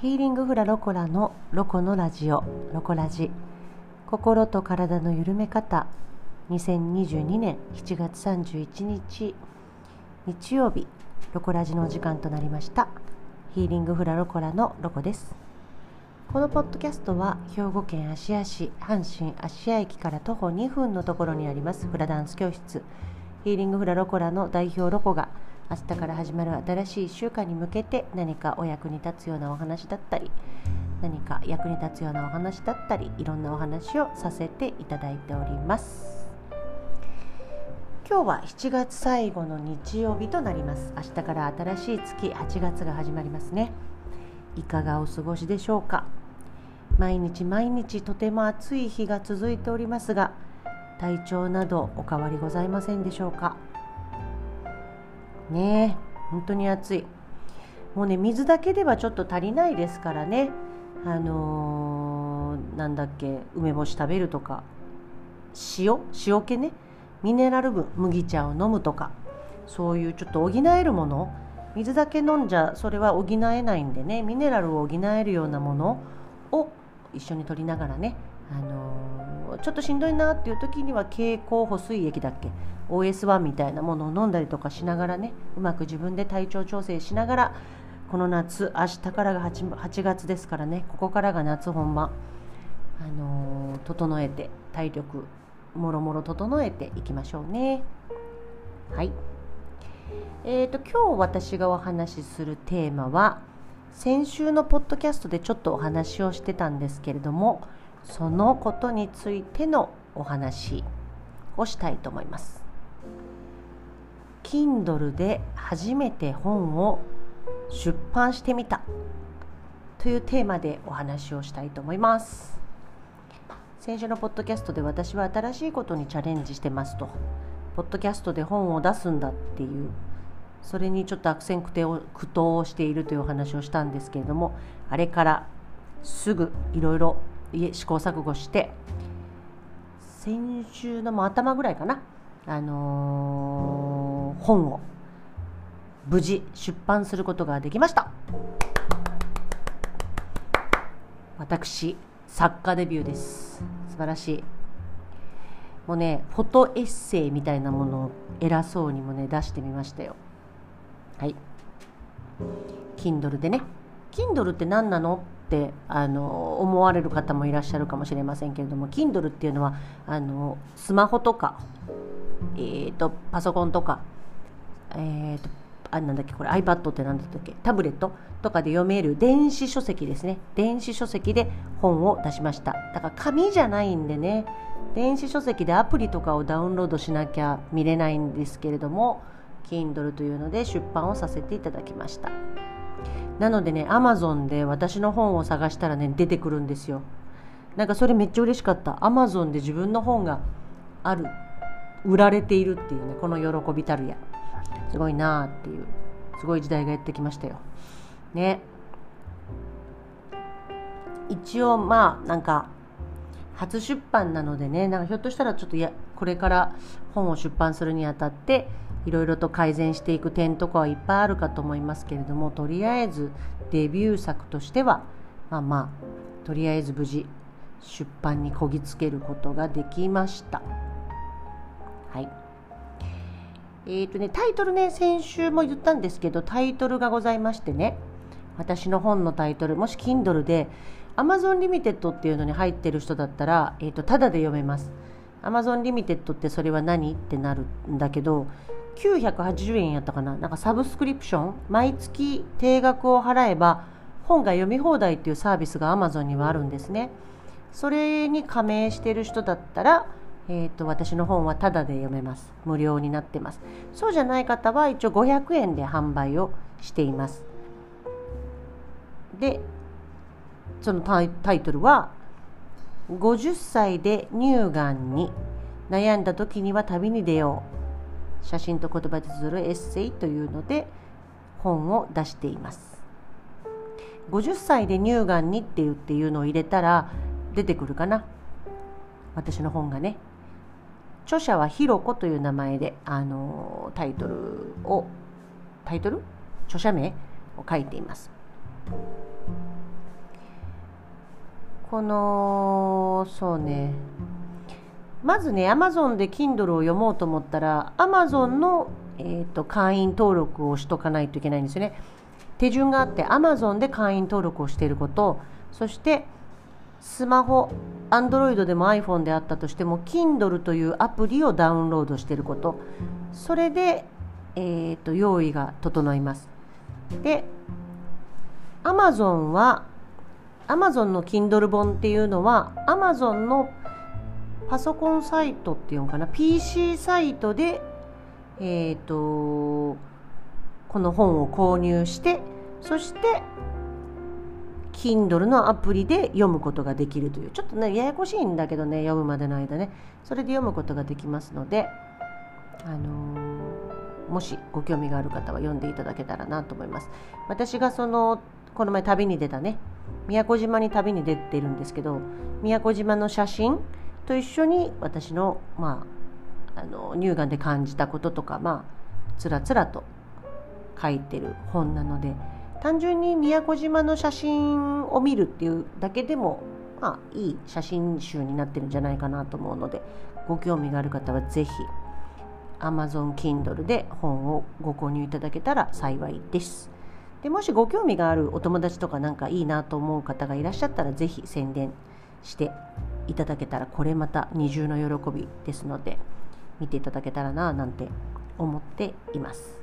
ヒーリングフラロコラのロコのラジオロコラジ。心と体の緩め方。2022年7月31日日曜日。ロコラジのお時間となりました。ヒーリングフラロコラのロコです。このポッドキャストは兵庫県芦屋市阪神芦屋駅から徒歩2分のところにあります。フラダンス教室。ヒーリングフラロコラの代表ロコが明日から始まる新しい1週間に向けて何かお役に立つようなお話だったり何か役に立つようなお話だったりいろんなお話をさせていただいております。今日は7月最後の日曜日となります。明日から新しい月8月が始まりますね。いかがお過ごしでしょうか？毎日毎日とても暑い日が続いておりますが体調などお変わりございませんでしょうか？ね。本当に暑い。もうね水だけではちょっと足りないですからね。あのー、なんだっけ梅干し食べるとか。塩？塩気ね。ミネラル分麦茶を飲むとか。そういうちょっと補えるもの。水だけ飲んじゃそれは補えないんでね。ミネラルを補えるようなものを一緒に取りながらね。あのー、ちょっとしんどいなっていう時には経口補水液だっけ？OS1 みたいなものを飲んだりとかしながらねうまく自分で体調調整しながらこの夏明日からが 8, 8月ですからねここからが夏本番、あのー、整えて体力もろもろ整えていきましょうね。はい。えーと、と今日私がお話しするテーマは先週のポッドキャストでちょっとお話をしてたんですけれどもそのことについてのお話をしたいと思います。Kindle で初めて本を出版してみた。というテーマでお話をしたいと思います。先週のポッドキャストで私は新しいことにチャレンジしてますと、ポッドキャストで本を出すんだっていう、それにちょっと悪戦苦闘をしているというお話をしたんですけれども、あれからすぐいろいろ試行錯誤して先週のも頭ぐらいかな、あのー、本を無事出版することができました。私作家デビューです。素晴らしい。もうねフォトエッセイみたいなものを偉そうにもね出してみましたよ。はい。Kindle でね。Kindle って何なのってあの思われる方もいらっしゃるかもしれませんけれども Kindle っていうのはあのスマホとか、えーと、パソコンとか、えーと、あなんだっけこれ iPad って何だったっけタブレットとかで読める電子書籍ですね電子書籍で本を出しましただから紙じゃないんでね電子書籍でアプリとかをダウンロードしなきゃ見れないんですけれども Kindle というので出版をさせていただきました。なのでね、アマゾンで私の本を探したらね、出てくるんですよ。なんかそれめっちゃ嬉しかった。アマゾンで自分の本がある、売られているっていうね、この喜びたるや。すごいなあっていう、すごい時代がやってきましたよ。ね。一応まあ、なんか、初出版なのでね、なんかひょっとしたらちょっとや、これから本を出版するにあたって、いろいろと改善していく点とかはいっぱいあるかと思いますけれどもとりあえずデビュー作としてはまあまあとりあえず無事出版にこぎつけることができました。はいえーとね、タイトルね先週も言ったんですけどタイトルがございましてね私の本のタイトルもし Kindle で Amazon Limited っていうのに入ってる人だったら、えーと、とタダで読めます。Amazon Limited ってそれは何ってなるんだけど980円やったかな。なんかサブスクリプション毎月定額を払えば本が読み放題っていうサービスが Amazon にはあるんですね。それに加盟してる人だったらえーと、私の本はタダで読めます。無料になってます。そうじゃない方は一応500円で販売をしています。でそのタイトルは50歳で乳がんに悩んだ時には旅に出よう。写真と言葉で綴るエッセイというので本を出しています。50歳で乳がんにって言っていうのを入れたら出てくるかな。私の本がね。著者はひろこという名前であのタイトルをタイトル？著者名を書いています。このそうね。まずね Amazon で Kindle を読もうと思ったら Amazon の、えーと、会員登録をしとかないといけないんですよね。手順があって Amazon で会員登録をしていることそしてスマホ Android でも iPhone であったとしても Kindle というアプリをダウンロードしていること。それで、えーと、用意が整います。で Amazon は Amazon の Kindle 本っていうのは Amazon のパソコンサイトっていうのかな？PC サイトでえっ、ー、とこの本を購入してそして Kindle のアプリで読むことができるという。ちょっとねややこしいんだけどね読むまでの間ね。それで読むことができますので、あのー、もしご興味がある方は読んでいただけたらなと思います。私がそのこの前旅に出たね宮古島に旅に出てるんですけど宮古島の写真と一緒に私の,、まあ、あの乳がんで感じたこととか、まあ、つらつらと書いてる本なので単純に宮古島の写真を見るっていうだけでも、まあ、いい写真集になってるんじゃないかなと思うのでご興味がある方は是非 Amazon Kindle で本をご購入いただけたら幸いです。でもしご興味があるお友達とかなんかいいなと思う方がいらっしゃったら是非宣伝していただけたらこれまた二重の喜びですので見ていただけたらななんて思っています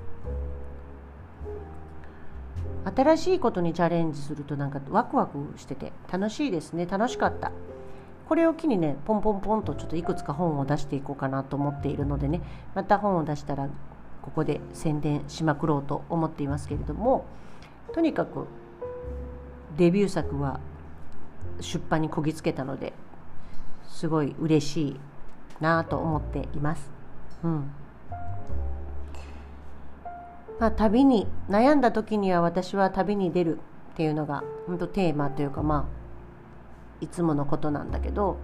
新しいことにチャレンジするとなんかワクワクしてて楽しいですね楽しかったこれを機にねポンポンポンとちょっといくつか本を出していこうかなと思っているのでねまた本を出したらここで宣伝しまくろうと思っていますけれどもとにかくデビュー作は出版にこぎつけたのですごい嬉しいなと思っています。うんまあ、旅に悩んだ時には私は旅に出るっていうのが本当テーマというかまあいつものことなんだけど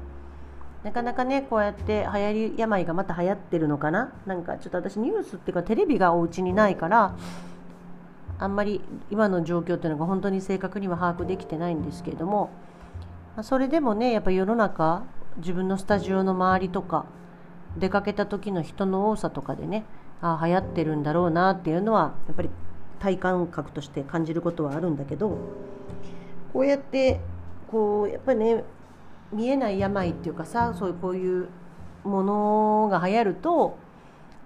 なかなかねこうやって流行り病がまた流行ってるのかな？なんかちょっと私ニュースっていうかテレビがお家にないからあんまり今の状況っていうのが本当に正確には把握できてないんですけれどもそれでもねやっぱ世の中自分のスタジオの周りとか出かけた時の人の多さとかでねあ流行ってるんだろうなっていうのはやっぱり体感覚として感じることはあるんだけどこうやってこうやっぱりね見えない病っていうかさそういうこういうものが流行ると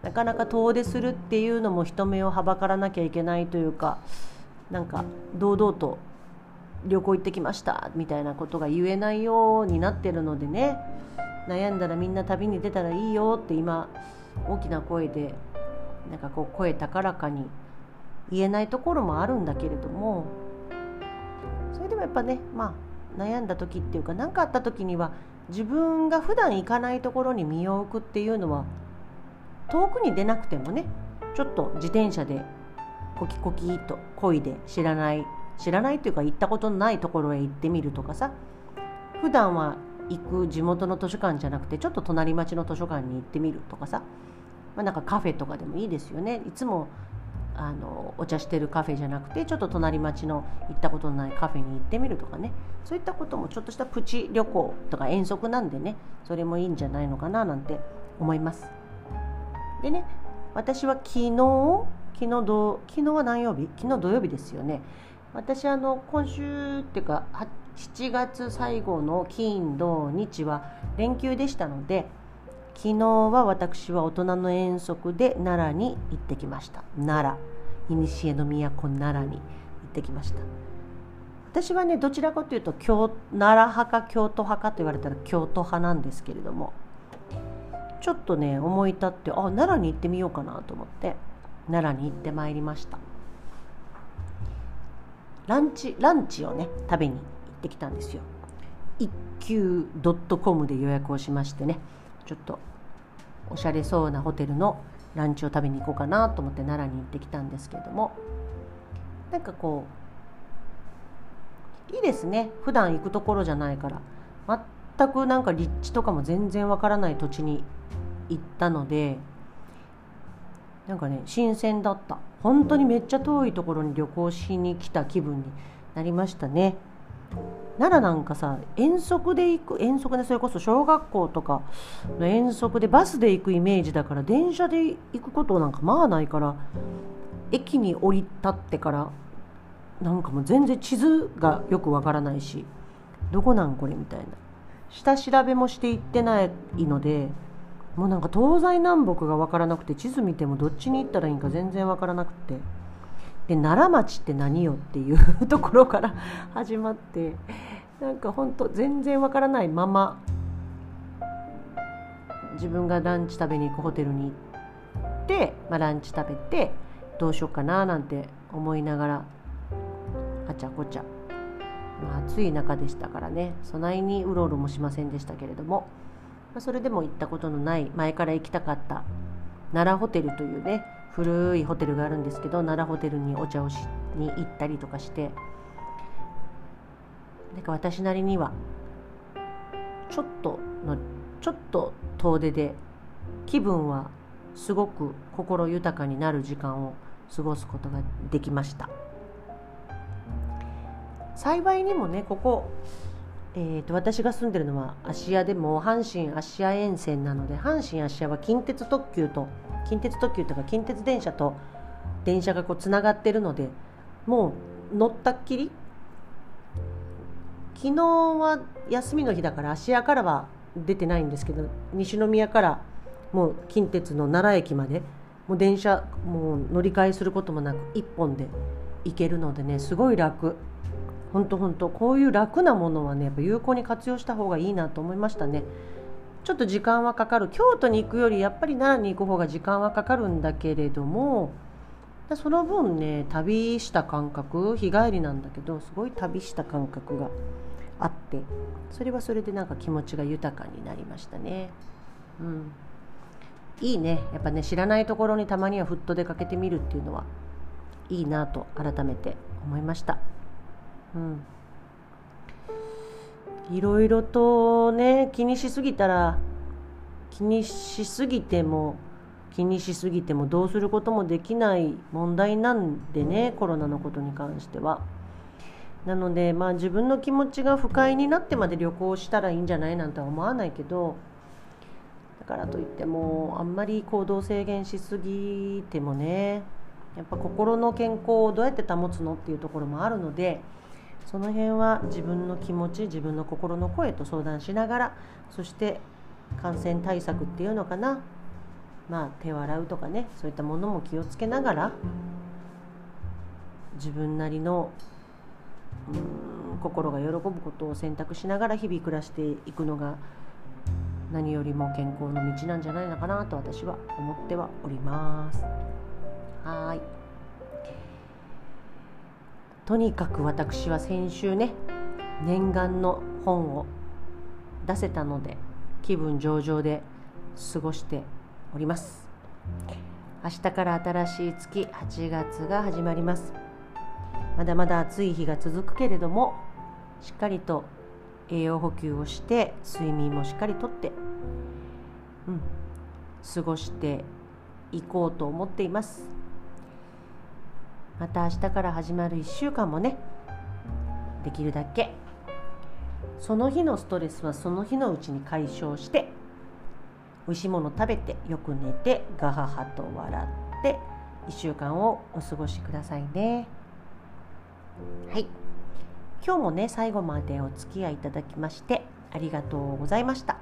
なかなか遠出するっていうのも人目をはばからなきゃいけないというかなんか堂々と旅行行ってきましたみたいなことが言えないようになってるのでね悩んだらみんな旅に出たらいいよって今大きな声でなんかこう声高らかに言えないところもあるんだけれどもそれでもやっぱねまあ悩んだ時っていうか何かあった時には自分が普段行かないところに身を置くっていうのは遠くに出なくてもねちょっと自転車でコキコキと漕いで知らない知らないっていうか行ったことのないところへ行ってみるとかさ普段は行く地元の図書館じゃなくてちょっと隣町の図書館に行ってみるとかさ、まあ、なんかカフェとかでもいいですよね。いつもあのお茶してるカフェじゃなくてちょっと隣町の行ったことのないカフェに行ってみるとかね。そういったこともちょっとしたプチ旅行とか遠足なんでね。それもいいんじゃないのかななんて思います。でね私は昨日昨日ど昨日は何曜日？昨日土曜日ですよね。私あの今週っていうか7月最後の金土日は連休でしたので昨日は私は大人の遠足で奈良に行ってきました。奈良。古の都奈良に行ってきました。私はねどちらかというと京奈良派か京都派かと言われたら京都派なんですけれどもちょっとね思い立ってあ奈良に行ってみようかなと思って奈良に行ってまいりました。ランチランチをね食べに行ってきたんですよ。一休 .com で予約をしましてね。ちょっとおしゃれそうなホテルのランチを食べに行こうかなと思って奈良に行ってきたんですけれども。なんかこういいですね。普段行くところじゃないから。全くなんか立地とかも全然わからない土地に行ったので。なんかね新鮮だった。本当にめっちゃ遠いところに旅行しに来た気分になりましたね。奈良なんかさ遠足で行く遠足でそれこそ小学校とかの遠足でバスで行くイメージだから電車で行くことなんかまあないから駅に降り立ってからなんかもう全然地図がよくわからないしどこなんこれみたいな。下調べもしていってないのでもうなんか東西南北が分からなくて地図見てもどっちに行ったらいいんか全然分からなくて。で奈良町って何よっていう ところから始まってなんかほんと全然分からないまま自分がランチ食べに行くホテルに行って、まあ、ランチ食べてどうしようかななんて思いながらあちゃこちゃ、まあ、暑い中でしたからねそないにうろうろもしませんでしたけれども、まあ、それでも行ったことのない前から行きたかった奈良ホテルというね古いホテルがあるんですけど奈良ホテルにお茶をしに行ったりとかしてなんか私なりにはちょっとのちょっと遠出で気分はすごく心豊かになる時間を過ごすことができました。幸いにもねここ、えーと、私が住んでるのは芦屋でも阪神芦屋沿線なので阪神芦屋は近鉄特急と近鉄特急とか近鉄電車と電車がこうつながってるのでもう乗ったっきり？昨日は休みの日だから芦屋からは出てないんですけど西宮からもう近鉄の奈良駅までもう電車もう乗り換えすることもなく1本で行けるのでねすごい楽。本当本当こういう楽なものはねやっぱ有効に活用した方がいいなと思いましたね。ちょっと時間はかかる京都に行くよりやっぱり奈良に行く方が時間はかかるんだけれどもその分ね旅した感覚日帰りなんだけどすごい旅した感覚があってそれはそれでなんか気持ちが豊かになりましたね。うんいいねやっぱね知らないところにたまにはふっと出かけてみるっていうのはいいなと改めて思いました。うんいろいろとね気にしすぎたら気にしすぎても気にしすぎてもどうすることもできない問題なんでねコロナのことに関しては。なのでまあ自分の気持ちが不快になってまで旅行したらいいんじゃないなんては思わないけどだからといってもあんまり行動制限しすぎてもねやっぱ心の健康をどうやって保つのっていうところもあるのでその辺は自分の気持ち自分の心の声と相談しながらそして感染対策っていうのかなまあ手を洗うとかねそういったものも気をつけながら自分なりのうん心が喜ぶことを選択しながら日々暮らしていくのが何よりも健康の道なんじゃないのかなと私は思ってはおります。はいとにかく私は先週ね念願の本を出せたので気分上々で過ごしております。明日から新しい月8月が始まります。まだまだ暑い日が続くけれどもしっかりと栄養補給をして睡眠もしっかりとって、うん、過ごしていこうと思っています。また明日から始まる1週間もねできるだけその日のストレスはその日のうちに解消して美味しいもの食べてよく寝てガハハと笑って1週間をお過ごしくださいね。はい。今日もね最後までお付き合いいただきましてありがとうございました。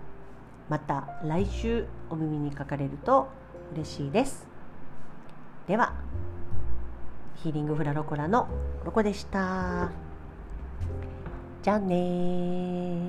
また来週お耳にかかれると嬉しいです。では。ヒーリングフラロコラのロコでした。じゃあね